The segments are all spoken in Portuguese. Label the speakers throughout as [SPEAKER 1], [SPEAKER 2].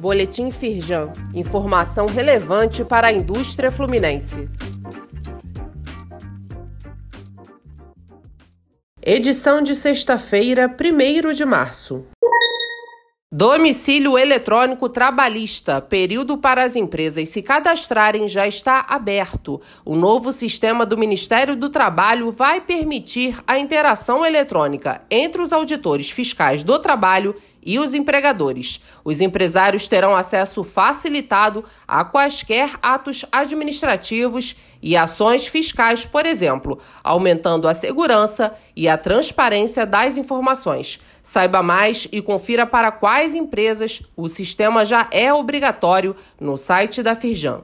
[SPEAKER 1] Boletim Firjan. Informação relevante para a indústria fluminense. Edição de sexta-feira, 1 de março. Domicílio eletrônico trabalhista, período para as empresas se cadastrarem já está aberto. O novo sistema do Ministério do Trabalho vai permitir a interação eletrônica entre os auditores fiscais do trabalho e os empregadores. Os empresários terão acesso facilitado a quaisquer atos administrativos e ações fiscais, por exemplo, aumentando a segurança e a transparência das informações. Saiba mais e confira para quais empresas o sistema já é obrigatório no site da Firjan.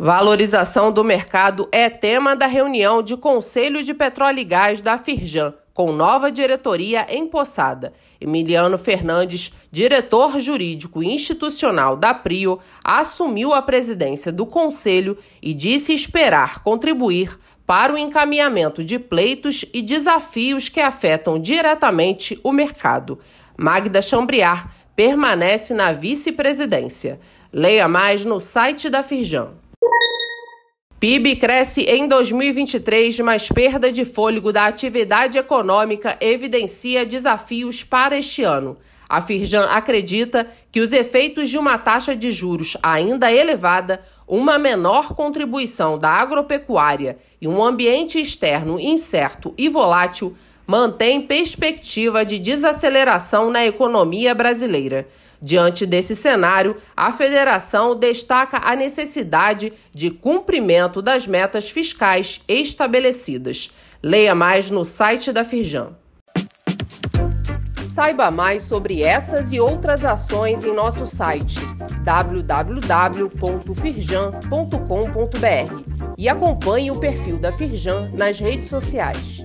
[SPEAKER 1] Valorização do mercado é tema da reunião de Conselho de Petróleo e Gás da Firjan com nova diretoria empossada. Emiliano Fernandes, diretor jurídico institucional da Prio, assumiu a presidência do conselho e disse esperar contribuir para o encaminhamento de pleitos e desafios que afetam diretamente o mercado. Magda Chambriar permanece na vice-presidência. Leia mais no site da Firjan. PIB cresce em 2023, mas perda de fôlego da atividade econômica evidencia desafios para este ano. A Firjan acredita que os efeitos de uma taxa de juros ainda elevada, uma menor contribuição da agropecuária e um ambiente externo incerto e volátil mantém perspectiva de desaceleração na economia brasileira. Diante desse cenário, a federação destaca a necessidade de cumprimento das metas fiscais estabelecidas. Leia mais no site da Firjan. Saiba mais sobre essas e outras ações em nosso site www.firjan.com.br e acompanhe o perfil da Firjan nas redes sociais.